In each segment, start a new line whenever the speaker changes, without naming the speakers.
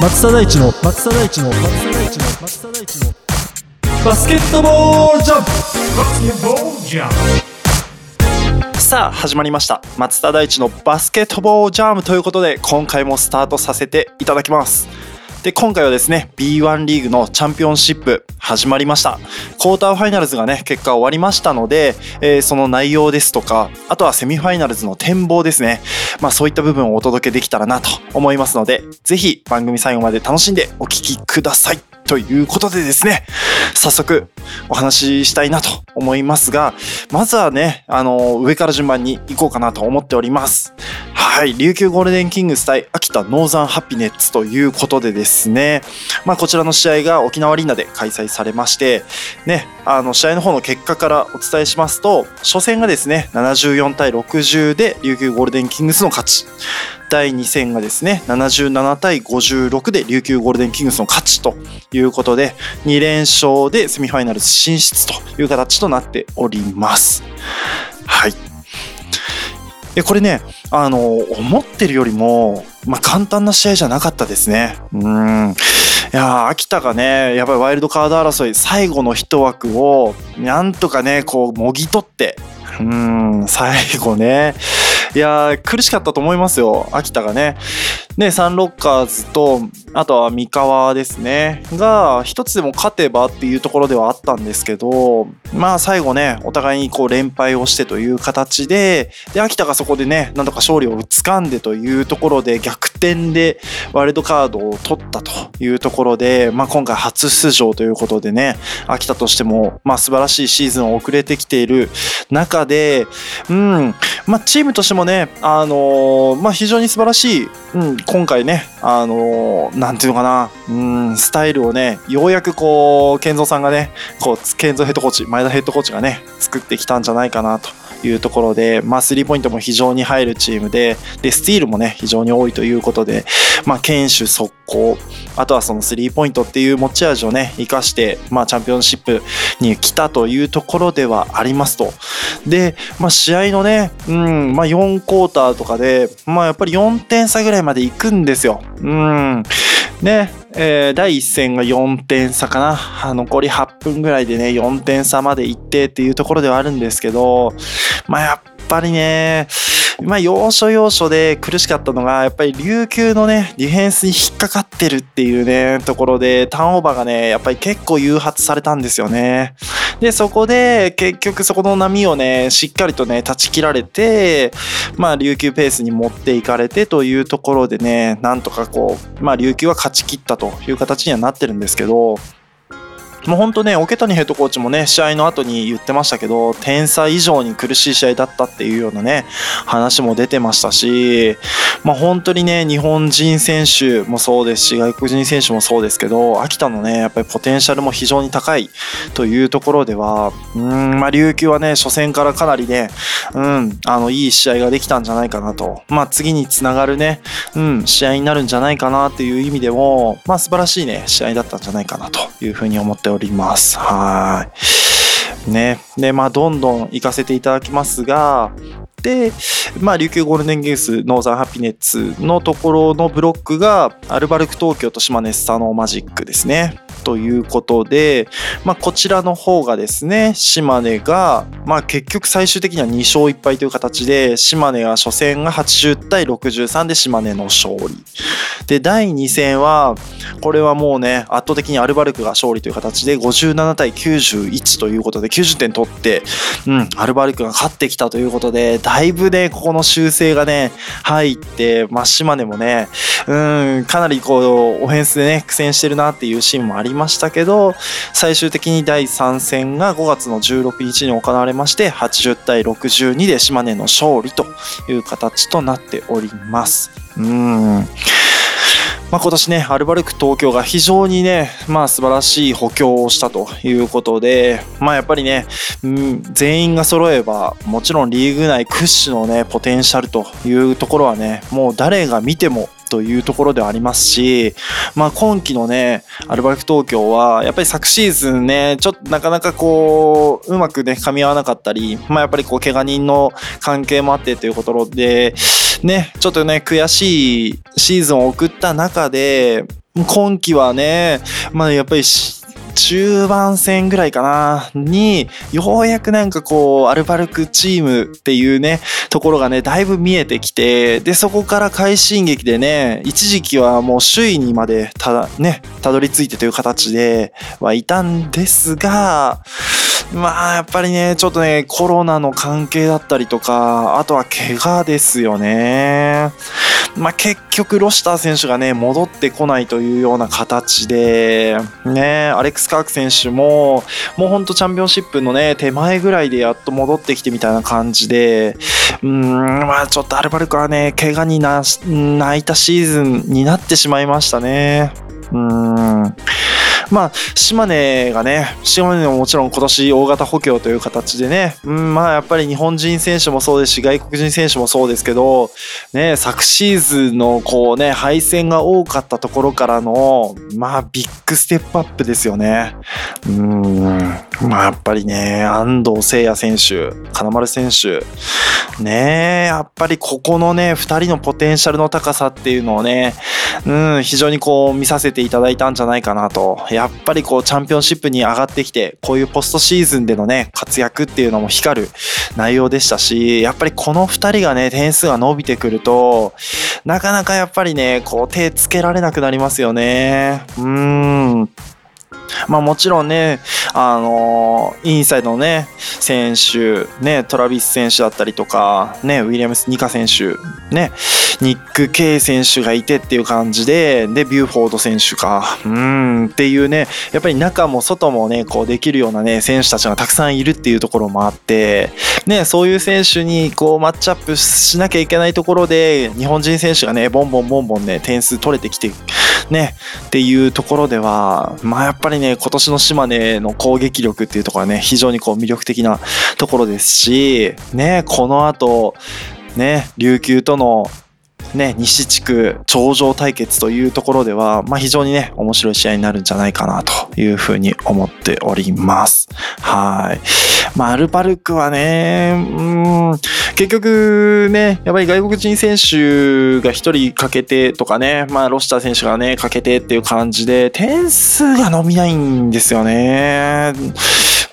松田大地の松田大地の松田大地の松田大地のバスケットボバスケットボールジャンプ
さあ始まりました。松田大地のバスケットボールジャームということで今回もスタートさせていただきます。で今回はですね B1 リーグのチャンピオンシップ始まりました。クォーターファイナルズがね結果終わりましたので、えーその内容ですとかあとはセミファイナルズの展望ですね。まあそういった部分をお届けできたらなと思いますのでぜひ番組最後まで楽しんでお聞きください。ということでですね早速お話ししたいなと思いますがまずはねあの上から順番に行こうかなと思っております。はい琉球ゴールデンキングス対秋田ノーザンハピネッツということでですねまあこちらの試合が沖縄アリーナで開催されましてねあの試合の方の結果からお伝えしますと初戦がですね74対60で琉球ゴールデンキングスの勝ち。第2戦がですね77対56で琉球ゴールデンキングスの勝ちということで2連勝でセミファイナル進出という形となっております。はいでこれねあの思ってるよりも、まあ、簡単な試合じゃなかったですね。うんいやー秋田がねやっぱりワイルドカード争い最後の一枠をなんとかねこうもぎ取ってうん最後ねいやー苦しかったと思いますよ秋田がね。ねサンロッカーズとあとは三河ですねが一つでも勝てばっていうところではあったんですけどまあ最後ねお互いにこう連敗をしてという形でで秋田がそこでねなんとか勝利をつかんでというところで逆転でワイルドカードを取ったというところで、まあ、今回初出場ということでね秋田としてもまあ素晴らしいシーズンを送れてきている中でうんまあチームとしてもねあのーまあ非常に素晴らしい、うん、今回ねあのーなんていうのかな。うんスタイルをねようやくこう健三さんがねこう健三ヘッドコーチ前田ヘッドコーチがね作ってきたんじゃないかなと。いうところで、まあ、スリーポイントも非常に入るチームででスティールもね非常に多いということで、まあ、堅守速攻あとはそのスリーポイントっていう持ち味をね生かして、まあ、チャンピオンシップに来たというところではありますとで、まあ、試合のね、うんまあ、4クォーターとかで、まあ、やっぱり4点差ぐらいまで行くんですよ。うんねえー第1戦が4点差かな。残り8分ぐらいでね4点差まで行ってっていうところではあるんですけどまあやっぱりねまあ要所要所で苦しかったのがやっぱり琉球のねディフェンスに引っかかってるっていうねところでターンオーバーがねやっぱり結構誘発されたんですよね。でそこで結局そこの波をねしっかりとね断ち切られてまあ琉球ペースに持っていかれてというところでねなんとかこうまあ琉球は勝ち切ったという形にはなってるんですけどもう本当ね、桶谷ヘッドコーチもね、試合の後に言ってましたけど、点差以上に苦しい試合だったっていうようなね、話も出てましたし、まあ本当にね、日本人選手もそうですし、外国人選手もそうですけど、秋田のね、やっぱりポテンシャルも非常に高いというところでは、うん、まあ琉球はね、初戦からかなりね、うん、あの、いい試合ができたんじゃないかなと。まあ次につながるね、うん、試合になるんじゃないかなっていう意味でも、まあ素晴らしいね、試合だったんじゃないかなというふうに思っております。はい。ね。で、まあどんどん行かせていただきますが、で、まあ、琉球ゴールデンゲースノーザンハピネッツのところのブロックがアルバルク東京と島根スサノーマジックですね。ということで、まあ、こちらの方がですね島根が、まあ、結局最終的には2勝1敗という形で島根が初戦が80対63で島根の勝利で第2戦はこれはもうね圧倒的にアルバルクが勝利という形で57対91ということで90点取って、うん、アルバルクが勝ってきたということでだいぶねここの修正がね入って、まあ、島根もねうんかなりこうオフェンスでね苦戦してるなっていうシーンもありましたけど最終的に第3戦が5月の16日に行われまして80対62で島根の勝利という形となっております。うんまあ、今年ね、アルバルク東京が非常にね、まあ素晴らしい補強をしたということで、まあやっぱりね、うん、全員が揃えば、もちろんリーグ内屈指のね、ポテンシャルというところはね、もう誰が見てもというところではありますし、まあ今季のね、アルバルク東京は、やっぱり昨シーズンね、ちょっとなかなかこう、うまくね、噛み合わなかったり、まあやっぱりこう、怪我人の関係もあってというところで、ね、ちょっとね、悔しいシーズンを送った中で、今季はね、まあやっぱり中盤戦ぐらいかな、に、ようやくなんかこう、アルバルクチームっていうね、ところがね、だいぶ見えてきて、で、そこから快進撃でね、一時期はもう首位にまでただ、ね、たどり着いてという形ではいたんですが、まあ、やっぱりね、ちょっとね、コロナの関係だったりとか、あとは怪我ですよね。まあ、結局、ロシター選手がね、戻ってこないというような形で、ね、アレックス・カーク選手も、もうほんとチャンピオンシップのね、手前ぐらいでやっと戻ってきてみたいな感じで、うーん、まあ、ちょっとアルバルクはね、怪我にな泣いたシーズンになってしまいましたね。うーん。まあ、島根がね、島根ももちろん今年大型補強という形でね、うん、まあやっぱり日本人選手もそうですし、外国人選手もそうですけど、ね、昨シーズンのこうね、敗戦が多かったところからの、まあビッグステップアップですよね。うん、まあやっぱりね、安藤聖也選手、金丸選手、ねやっぱりここのね、二人のポテンシャルの高さっていうのをね、うん、非常にこう見させていただいたんじゃないかなと。やっぱりこうチャンピオンシップに上がってきて、こういうポストシーズンでのね、活躍っていうのも光る内容でしたし、やっぱりこの2人がね、点数が伸びてくると、なかなかやっぱりね、こう手つけられなくなりますよね。うーん。まあもちろんね、あのー、インサイドのね、選手、ね、トラビス選手だったりとか、ね、ウィリアムス・ニカ選手、ね、ニック・ケイ選手がいてっていう感じで、で、ビューフォード選手か、うん、っていうね、やっぱり中も外もね、こうできるようなね、選手たちがたくさんいるっていうところもあって、ね、そういう選手にこうマッチアップしなきゃいけないところで、日本人選手がね、ボンボンボンボンね、点数取れてきて、ね、っていうところでは、まあやっぱりね、今年の島根の攻撃力っていうところはね、非常にこう魅力的なところですし、ね、この後、ね、琉球とのね、西地区頂上対決というところでは、まあ、非常にね、面白い試合になるんじゃないかなというふうに思っております。はい。まあ、アルバルクはね、うん、結局ね、やっぱり外国人選手が一人かけてとかね、まあ、ロシター選手がね、かけてっていう感じで、点数が伸びないんですよね。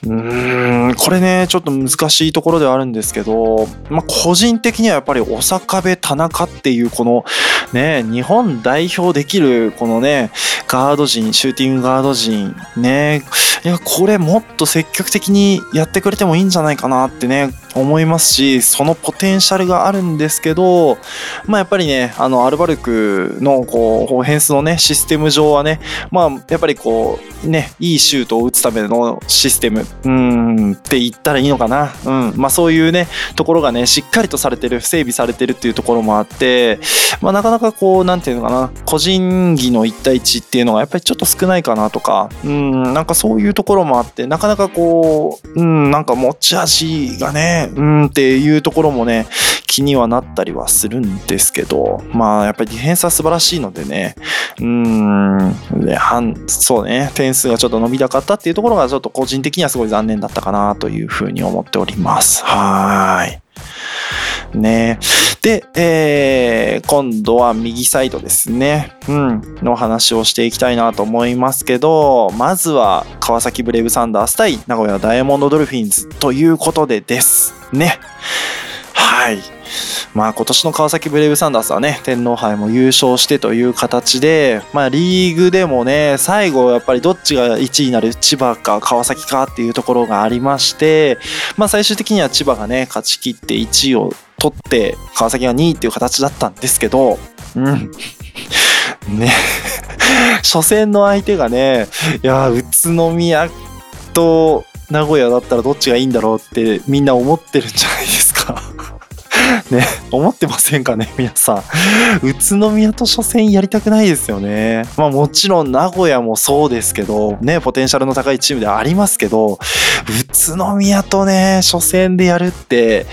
うん、これね、ちょっと難しいところではあるんですけど、まあ、個人的にはやっぱり小坂部田中っていうこのね、日本代表できるこのね、ガード陣、シューティングガード陣、ね、いや、これもっと積極的にやってくれてもいいんじゃないかなってね、思いますし、そのポテンシャルがあるんですけど、まあやっぱりね、あの、アルバルクのこう、オフェンスのね、システム上はね、まあやっぱりこう、ね、いいシュートを打つためのシステム、うん、って言ったらいいのかな。うん、まあそういうね、ところがね、しっかりとされてる、整備されてるっていうところもあって、まあなかなかこう、なんていうのかな、個人技の1対1っていうのがやっぱりちょっと少ないかなとか、うん、なんかそういうところもあって、なかなかこう、うん、なんか持ち味がね、うんっていうところもね、気にはなったりはするんですけど、まあやっぱりディフェンスは素晴らしいのでね、うーん、で半そうね、点数がちょっと伸びたかったっていうところがちょっと個人的にはすごい残念だったかなというふうに思っております。はい。ね。で、えー、今度は右サイドですね。うん。の話をしていきたいなと思いますけど、まずは川崎ブレイブサンダース対名古屋ダイヤモンドドルフィンズということでですね。はい。まあ今年の川崎ブレイブサンダースはね、天皇杯も優勝してという形で、まあリーグでもね、最後やっぱりどっちが1位になる千葉か川崎かっていうところがありまして、まあ最終的には千葉がね、勝ち切って1位を取って川崎が2位っていう形だったんですけど、うん。ね。初戦の相手がね、いや、宇都宮と名古屋だったらどっちがいいんだろうってみんな思ってるんじゃないです ね、思ってませんかね、皆さん。宇都宮と初戦やりたくないですよね。まあもちろん名古屋もそうですけど、ね、ポテンシャルの高いチームではありますけど、宇都宮とね、初戦でやるって、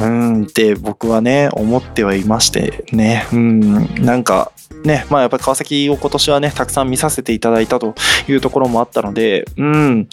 うんって僕はね思ってはいましてね。うんなんかねまあやっぱり川崎を今年はねたくさん見させていただいたというところもあったのでうん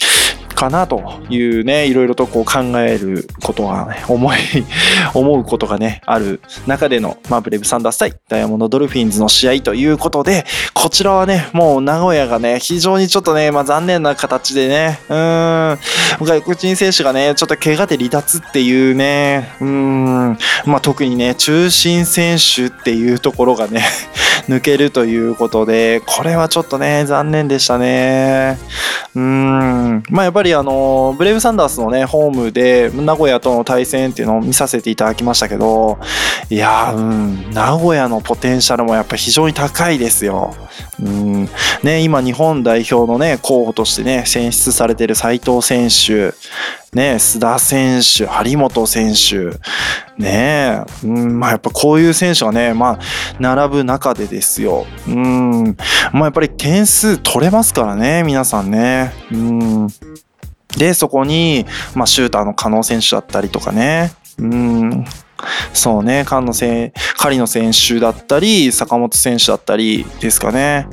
かなというね、いろいろとこう考えることがね、思い、思うことがね、ある中での、まあ、ブレブサンダース対ダイヤモンドドルフィンズの試合ということで、こちらはね、もう名古屋がね、非常にちょっとね、まあ、残念な形でね、うーん、外国人選手がね、ちょっと怪我で離脱っていうね、うーん、まあ、特にね、中心選手っていうところがね、抜けるということで、これはちょっとね、残念でしたね。うん、まあ、やっぱりあの、ブレイブサンダースのね、ホームで名古屋との対戦っていうのを見させていただきましたけど、いやー、うん、名古屋のポテンシャルもやっぱ非常に高いですよ。うん、ね、今日本代表のね、候補としてね、選出されてる斉藤選手、ね、須田選手、張本選手、ねえ、うん、まあやっぱこういう選手がね、まあ並ぶ中でですよ。うん、まあやっぱり点数取れますからね、皆さんね。うん。で、そこに、まあシューターの加納選手だったりとかね。うん。そうね、菅野選狩野選手だったり、坂本選手だったりですかね。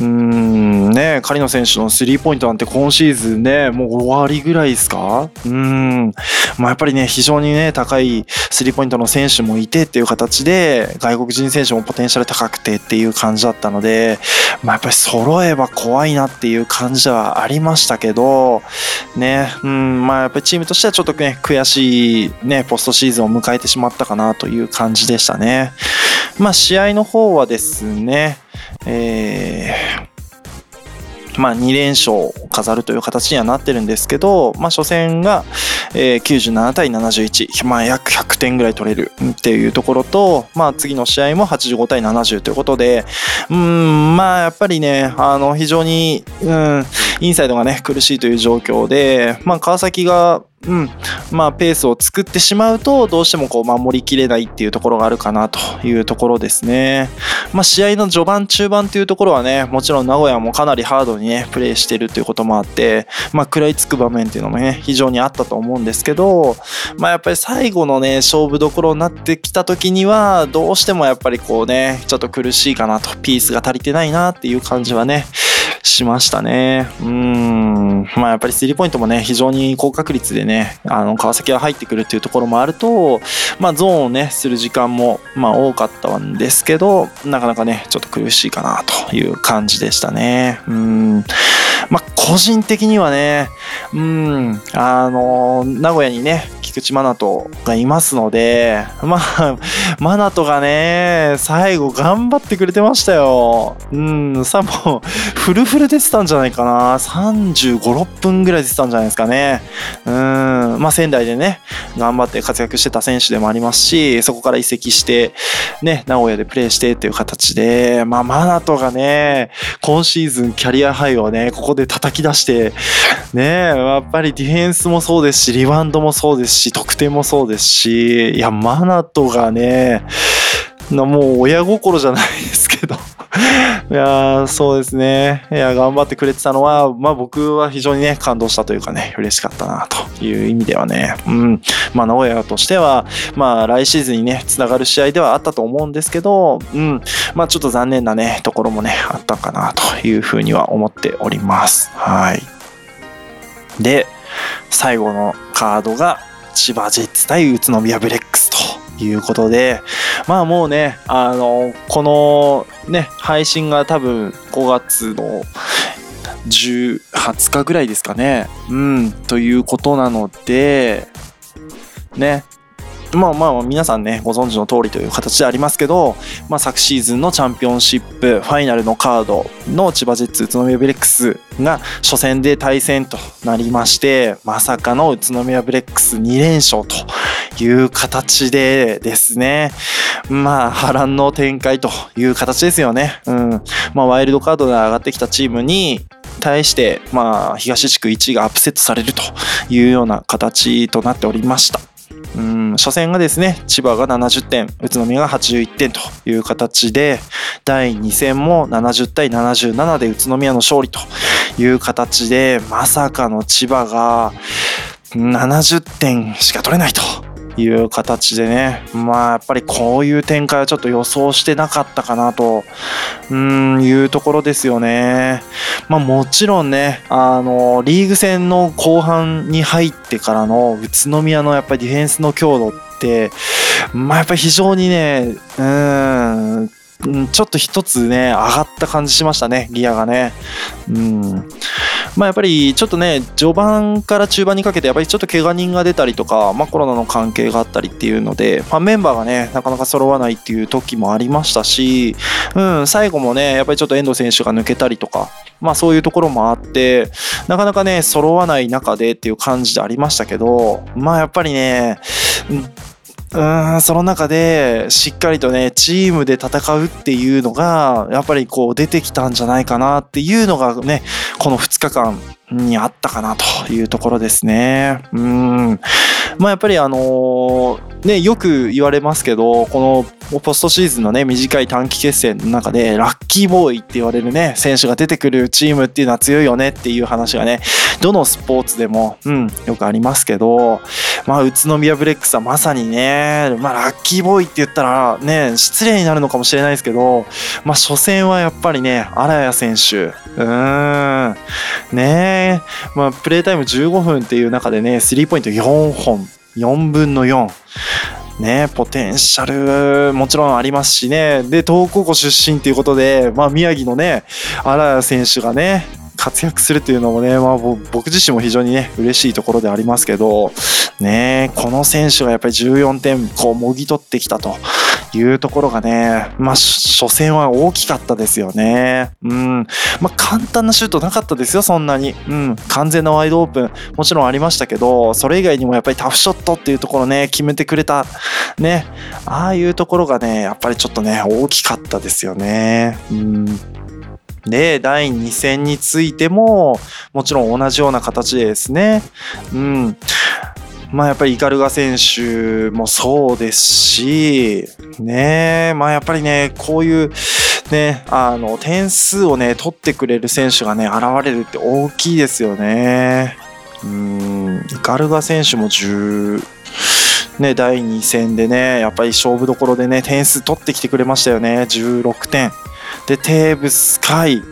うーんね、狩野選手のスリーポイントなんて今シーズンね、もう終わりぐらいですか？うーん。まあ、やっぱりね、非常にね、高いスリーポイントの選手もいてっていう形で、外国人選手もポテンシャル高くてっていう感じだったので、まあ、やっぱり揃えば怖いなっていう感じではありましたけど、ね、うん、まあ、やっぱりチームとしてはちょっとね、悔しいね、ポストシーズンを迎えてしまったかなという感じでしたね。まあ、試合の方はですね、えーまあ、2連勝を飾るという形にはなってるんですけど、まあ、初戦が、えー97対71、まあ、約100点ぐらい取れるっていうところと、まあ、次の試合も85対70ということで、うん、まあ、やっぱりね、あの、非常に、うん、インサイドがね、苦しいという状況で、まあ、川崎が、うん、まあ、ペースを作ってしまうと、どうしてもこう守りきれないっていうところがあるかなというところですね。まあ、試合の序盤、中盤というところはね、もちろん名古屋もかなりハードにね、プレーしてるということもあって、まあ、食らいつく場面っていうのもね、非常にあったと思うんですけど、まあ、やっぱり最後のね、勝負どころになってきた時には、どうしてもやっぱりこうね、ちょっと苦しいかなと、ピースが足りてないなっていう感じはね、しましたね。うん。まあやっぱりスリーポイントもね、非常に高確率でね、あの、川崎が入ってくるっていうところもあると、まあゾーンをね、する時間も、まあ多かったんですけど、なかなかね、ちょっと苦しいかなという感じでしたね。うん。まあ個人的にはね、うん、あの、名古屋にね、菊池真奈人がいますので、まあ、マナトがね、最後頑張ってくれてましたよ。うん、さもう、フルフル出てたんじゃないかな。35、6分ぐらい出てたんじゃないですかね。うん、まあ仙台でね、頑張って活躍してた選手でもありますし、そこから移籍して、ね、名古屋でプレーしてっていう形で、まあマナトがね、今シーズンキャリアハイをね、ここで叩き出して、ねやっぱりディフェンスもそうですし、リバウンドもそうですし、得点もそうですし、いや、マナトがね、もう親心じゃないですけど。いやそうですね。いや、頑張ってくれてたのは、まあ僕は非常にね、感動したというかね、嬉しかったなという意味ではね、うん。まあ名古屋としては、まあ来シーズンにね、つながる試合ではあったと思うんですけど、うん。まあちょっと残念なね、ところもね、あったかなというふうには思っております。はい。で、最後のカードが、千葉ジェッツ対宇都宮ブレックスということで、まあもうね、あの、このね、配信が多分5月の10、20日ぐらいですかね。うん、ということなので、ね、まあまあ皆さんね、ご存知の通りという形でありますけど、まあ昨シーズンのチャンピオンシップファイナルのカードの千葉ジェッツ宇都宮ブレックスが初戦で対戦となりまして、まさかの宇都宮ブレックス2連勝という形でですね、まあ波乱の展開という形ですよね。うん。まあワイルドカードで上がってきたチームに、対して、まあ、東地区1位がアップセットされるというような形となっておりました。うん初戦がですね千葉が70点宇都宮が81点という形で第2戦も70対77で宇都宮の勝利という形でまさかの千葉が70点しか取れないと。いう形でね、まあやっぱりこういう展開はちょっと予想してなかったかなと、うん、いうところですよね。まあもちろんね、あの、リーグ戦の後半に入ってからの宇都宮のやっぱりディフェンスの強度って、まあやっぱり非常にね、うん、うんちょっと一つね、上がった感じしましたね、ギアがね。うん。まあやっぱりちょっとね、序盤から中盤にかけて、やっぱりちょっと怪我人が出たりとか、まあコロナの関係があったりっていうので、まあメンバーがね、なかなか揃わないっていう時もありましたし、うん、最後もね、やっぱりちょっと遠藤選手が抜けたりとか、まあそういうところもあって、なかなかね、揃わない中でっていう感じでありましたけど、まあやっぱりね、んその中でしっかりとねチームで戦うっていうのがやっぱりこう出てきたんじゃないかなっていうのがねこの2日間にあったかなというところですね。うんまあやっぱりあのねよく言われますけどこのポストシーズンのね短い短期決戦の中でラッキーボーイって言われるね選手が出てくるチームっていうのは強いよねっていう話がねどのスポーツでも、うん、よくありますけどまあ宇都宮ブレックスはまさにね、まあ、ラッキーボーイって言ったらね失礼になるのかもしれないですけど、まあ、初戦はやっぱりね荒谷選手うーんね、まあ、プレータイム15分っていう中でねスリーポイント4本4分の4ね、ポテンシャルもちろんありますしね、で、東高校出身ということで、まあ、宮城のね、荒谷選手がね、活躍するっていうのもね、まあ、僕自身も非常にね、嬉しいところでありますけど、ね、この選手がやっぱり14点、こう、もぎ取ってきたというところがね、まあ、初戦は大きかったですよね。うん。まあ、簡単なシュートなかったですよ、そんなに。うん。完全なワイドオープン、もちろんありましたけど、それ以外にもやっぱりタフショットっていうところね、決めてくれた、ね。ああいうところがね、やっぱりちょっとね、大きかったですよね。うん。で、第2戦についても、もちろん同じような形でですね、うん。まあやっぱりイカルガ選手もそうですし、ねまあやっぱりね、こういう、ね、あの、点数をね、取ってくれる選手がね、現れるって大きいですよね。うん、イカルガ選手も10、ね、第2戦でね、やっぱり勝負どころでね、点数取ってきてくれましたよね、16点。で、テーブス海、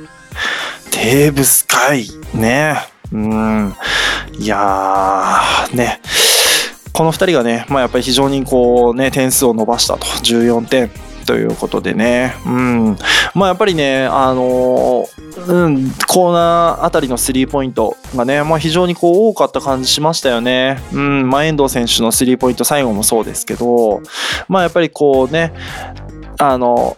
テーブス海、ね、うん、いやー、ね、この2人がね、まあ、やっぱり非常にこうね、点数を伸ばしたと、14点。ということでね、うん、まあやっぱりね、あのうん、コーナーあたりのスリーポイントがね、まあ、非常にこう多かった感じしましたよね。うん、まあ、遠藤選手のスリーポイント最後もそうですけど、まあやっぱりこうね、あの、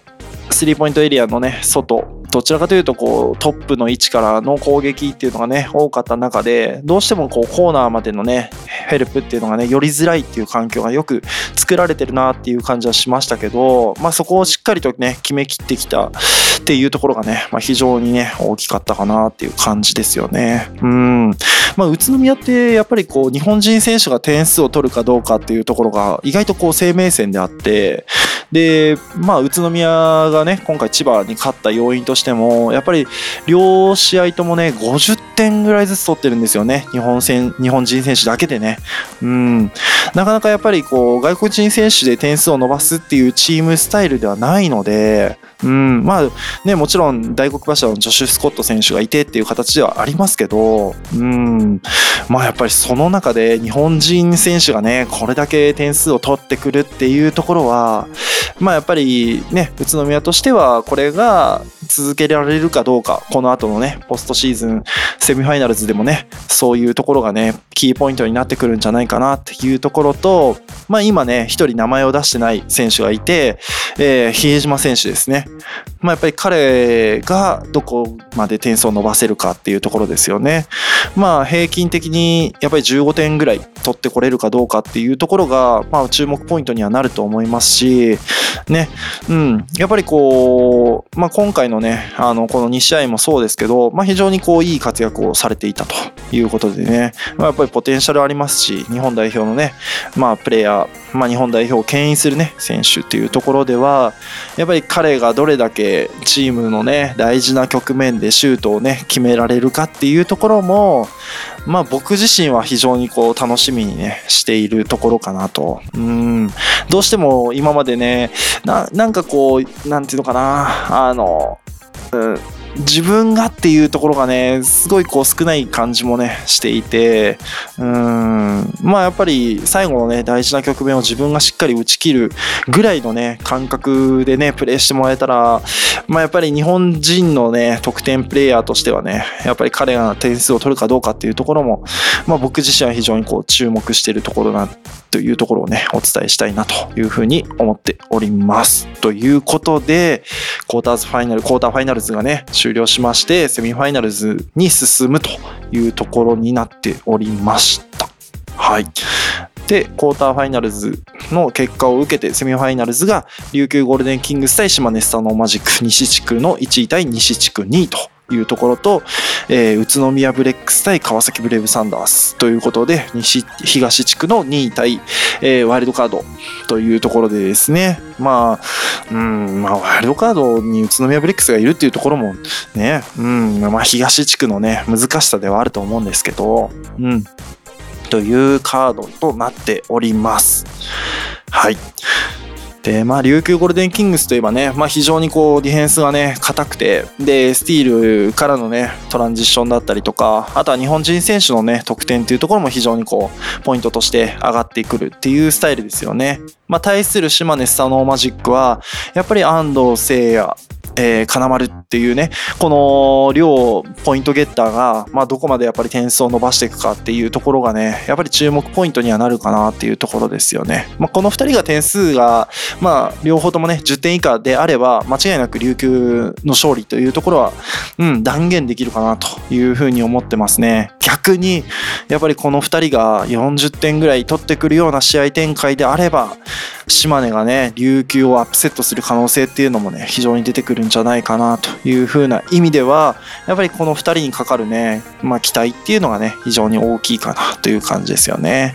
スリーポイントエリアのね、外、どちらかというとこうトップの位置からの攻撃っていうのがね多かった中でどうしてもこうコーナーまでのねヘルプっていうのがね寄りづらいっていう環境がよく作られてるなっていう感じはしましたけど、まあ、そこをしっかりとね決めきってきたっていうところがね、まあ、非常にね大きかったかなっていう感じですよね。うん。まあ、宇都宮ってやっぱりこう日本人選手が点数を取るかどうかっていうところが意外とこう生命線であってでまあ宇都宮がね今回千葉に勝った要因としてもやっぱり両試合ともね50点ぐらいずつ取ってるんですよね。日本戦日本人選手だけでね。うん。なかなかやっぱりこう外国人選手で点数を伸ばすっていうチームスタイルではないのでうん、まあね、もちろん大黒柱のジョシュ・スコット選手がいてっていう形ではありますけど、うん、まあやっぱりその中で日本人選手がね、これだけ点数を取ってくるっていうところは、まあやっぱりね、宇都宮としてはこれが続けられるかどうか、この後のね、ポストシーズン、セミファイナルズでもね、そういうところがね、キーポイントになってくるんじゃないかなっていうところと、まあ今ね、一人名前を出してない選手がいて、えー、比江島選手ですね。まあやっぱり彼がどこまで点数を伸ばせるかっていうところですよね。まあ平均的にやっぱり15点ぐらい取ってこれるかどうかっていうところが、まあ注目ポイントにはなると思いますし、ね、うん、やっぱりこう、まあ今回のね、あの、この2試合もそうですけど、まあ非常にこういい活躍をされていたということでね、まあ、やっぱりポテンシャルありますし、日本代表のね、まあ、プレイヤー、まあ、日本代表を牽引するね、選手っていうところでは、やっぱり彼がどれだけチームのね、大事な局面でシュートをね、決められるかっていうところも、まあ僕自身は非常にこう楽しみにね、しているところかなと。うん。どうしても今までね、ななんかこう、なんていうのかな、あの、うん、自分がっていうところがね、すごいこう少ない感じもね、していて、うーん、まあやっぱり最後のね、大事な局面を自分がしっかり打ち切るぐらいのね、感覚でね、プレーしてもらえたら、まあやっぱり日本人のね、得点プレイヤーとしてはね、やっぱり彼が点数を取るかどうかっていうところも、まあ僕自身は非常にこう注目しているところな、というところをね、お伝えしたいなというふうに思っております。ということで、クォーターズファイナル、クォーターファイナルズがね、終了しまして、セミファイナルズに進むというところになっておりました。はい。で、クォーターファイナルズの結果を受けて、セミファイナルズが琉球ゴールデンキングス対島根スサノオマジック西地区の1位対西地区2位というところと、えー宇都宮ブレックス対川崎ブレイブサンダースということで、西、東地区の2位対、えーワイルドカードというところでですね、まあ、うん、まあ、ワイルドカードに宇都宮ブレックスがいるっていうところもね、うん、まあ、東地区のね、難しさではあると思うんですけど、うん、というカードとなっております。はい。で、まあ、琉球ゴールデンキングスといえばね、まあ、非常にこう、ディフェンスがね、硬くて、で、スティールからのね、トランジションだったりとか、あとは日本人選手のね、得点っていうところも非常にこう、ポイントとして上がってくるっていうスタイルですよね。まあ、対する島根スサノーマジックは、やっぱり安藤聖也、えー金丸っっていうね、この両ポイントゲッターが、まあ、どこまでやっぱり点数を伸ばしていくかっていうところがね、やっぱり注目ポイントにはなるかなっていうところですよね。まあ、この2人が点数が、まあ、両方ともね、10点以下であれば、間違いなく琉球の勝利というところは、うん、断言できるかなというふうに思ってますね。逆に、やっぱりこの2人が40点ぐらい取ってくるような試合展開であれば、島根がね、琉球をアップセットする可能性っていうのもね、非常に出てくるんじゃないかなというふうな意味では、やっぱりこの2人にかかるね、まあ期待っていうのがね、非常に大きいかなという感じですよね。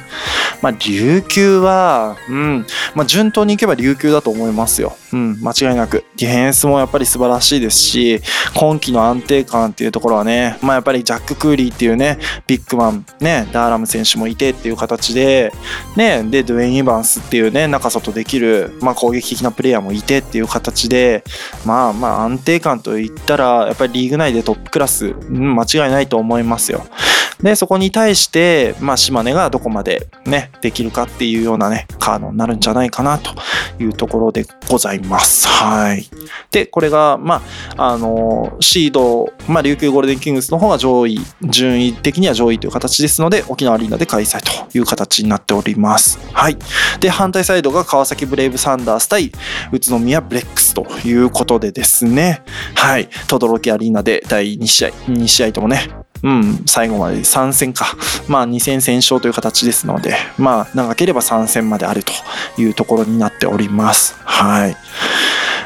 まあ琉球は、うん、まあ順当にいけば琉球だと思いますよ。うん、間違いなく。ディフェンスもやっぱり素晴らしいですし、今季の安定感っていうところはね、まあやっぱりジャック・クーリーっていうね、ビッグマン、ね、ダーラム選手もいてっていう形で、ね、で、ドゥエイン・イバンスっていうね、中外できる、まあ攻撃的なプレイヤーもいてっていう形で、まあまあ安定感といったら、やっぱりリーグ内でトップクラス、うん、間違いないと思いますよ。で、そこに対して、まあ、島根がどこまでね、できるかっていうようなね、カードになるんじゃないかなというところでございます。はい。で、これが、まあ、あの、シード、まあ、琉球ゴールデンキングスの方が上位、順位的には上位という形ですので、沖縄アリーナで開催という形になっております。はい。で、反対サイドが川崎ブレイブサンダース対宇都宮ブレックスということでですね、はい。轟アリーナで第2試合、2試合ともね、うん、最後まで3戦か。まあ2戦戦勝という形ですので、まあ長ければ3戦まであるというところになっております。はい。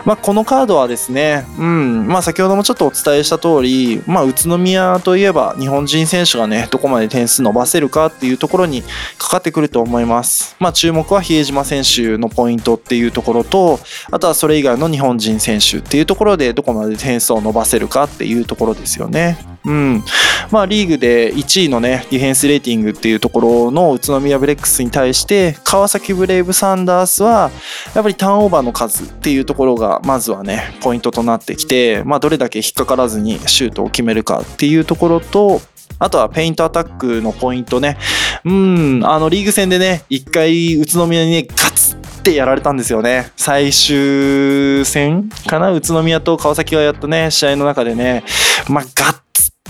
まあこのカードはですね、うん、まあ先ほどもちょっとお伝えした通り、まあ宇都宮といえば日本人選手がね、どこまで点数伸ばせるかっていうところにかかってくると思います。まあ注目は比江島選手のポイントっていうところと、あとはそれ以外の日本人選手っていうところでどこまで点数を伸ばせるかっていうところですよね。うん。まあリーグで1位のね、ディフェンスレーティングっていうところの宇都宮ブレックスに対して、川崎ブレイブサンダースは、やっぱりターンオーバーの数っていうところが、まずはね、ポイントとなってきて、まあどれだけ引っかからずにシュートを決めるかっていうところと、あとはペイントアタックのポイントね。うん、あのリーグ戦でね、一回宇都宮にね、ガツってやられたんですよね。最終戦かな？宇都宮と川崎がやったね、試合の中でね、まあガッ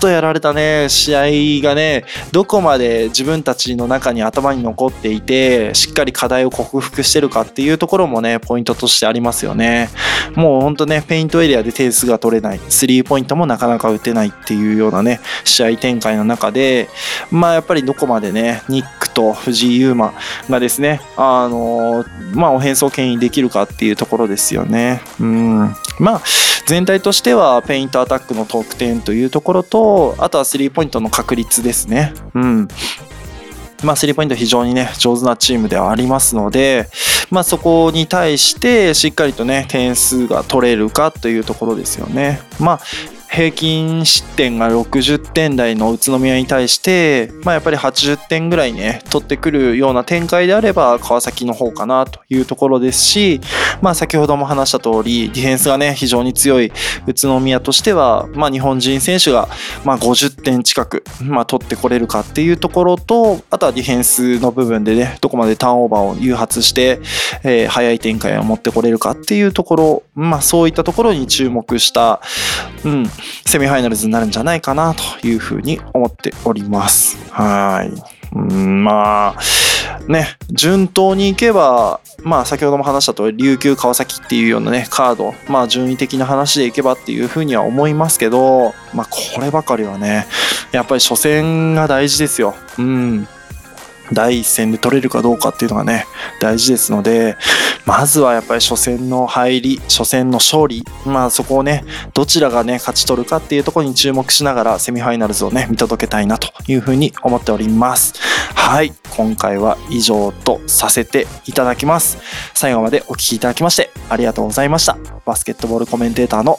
とやられたね、試合がね、どこまで自分たちの中に頭に残っていて、しっかり課題を克服してるかっていうところもね、ポイントとしてありますよね。もうほんとね、ペイントエリアで点数が取れない、スリーポイントもなかなか打てないっていうようなね、試合展開の中で、まあやっぱりどこまでね、ニックと藤井優馬がですね、あのまあオフェンスを牽引できるかっていうところですよね。うん。まあ、全体としてはペイントアタックの得点というところとあとはスリーポイントの確率ですね。うんまあ、スリーポイント非常にね、上手なチームではありますので、まあ、そこに対してしっかりとね、点数が取れるかというところですよね。まあ、平均失点が60点台の宇都宮に対して、まあ、やっぱり80点ぐらいね、取ってくるような展開であれば、川崎の方かなというところですし、まあ、先ほども話した通り、ディフェンスがね、非常に強い宇都宮としては、まあ、日本人選手が、まあ、50点近く、まあ、取ってこれるかっていうところと、あとはディフェンスの部分でね、どこまでターンオーバーを誘発して、えー、早い展開を持ってこれるかっていうところ、まあ、そういったところに注目した、うん、セミファイナルズになるんじゃないかなというふうに思っております。はい。うんまあ、ね、順当にいけば、まあ先ほども話した通り、琉球川崎っていうようなね、カード、まあ順位的な話でいけばっていうふうには思いますけど、まあこればかりはね、やっぱり初戦が大事ですよ。うん。第一戦で取れるかどうかっていうのがね、大事ですので、まずはやっぱり初戦の入り、初戦の勝利、まあそこをね、どちらがね、勝ち取るかっていうところに注目しながら、セミファイナルズをね、見届けたいなというふうに思っております。はい、今回は以上とさせていただきます。最後までお聴きいただきまして、ありがとうございました。バスケットボールコメンテーターの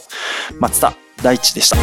松田大地でした。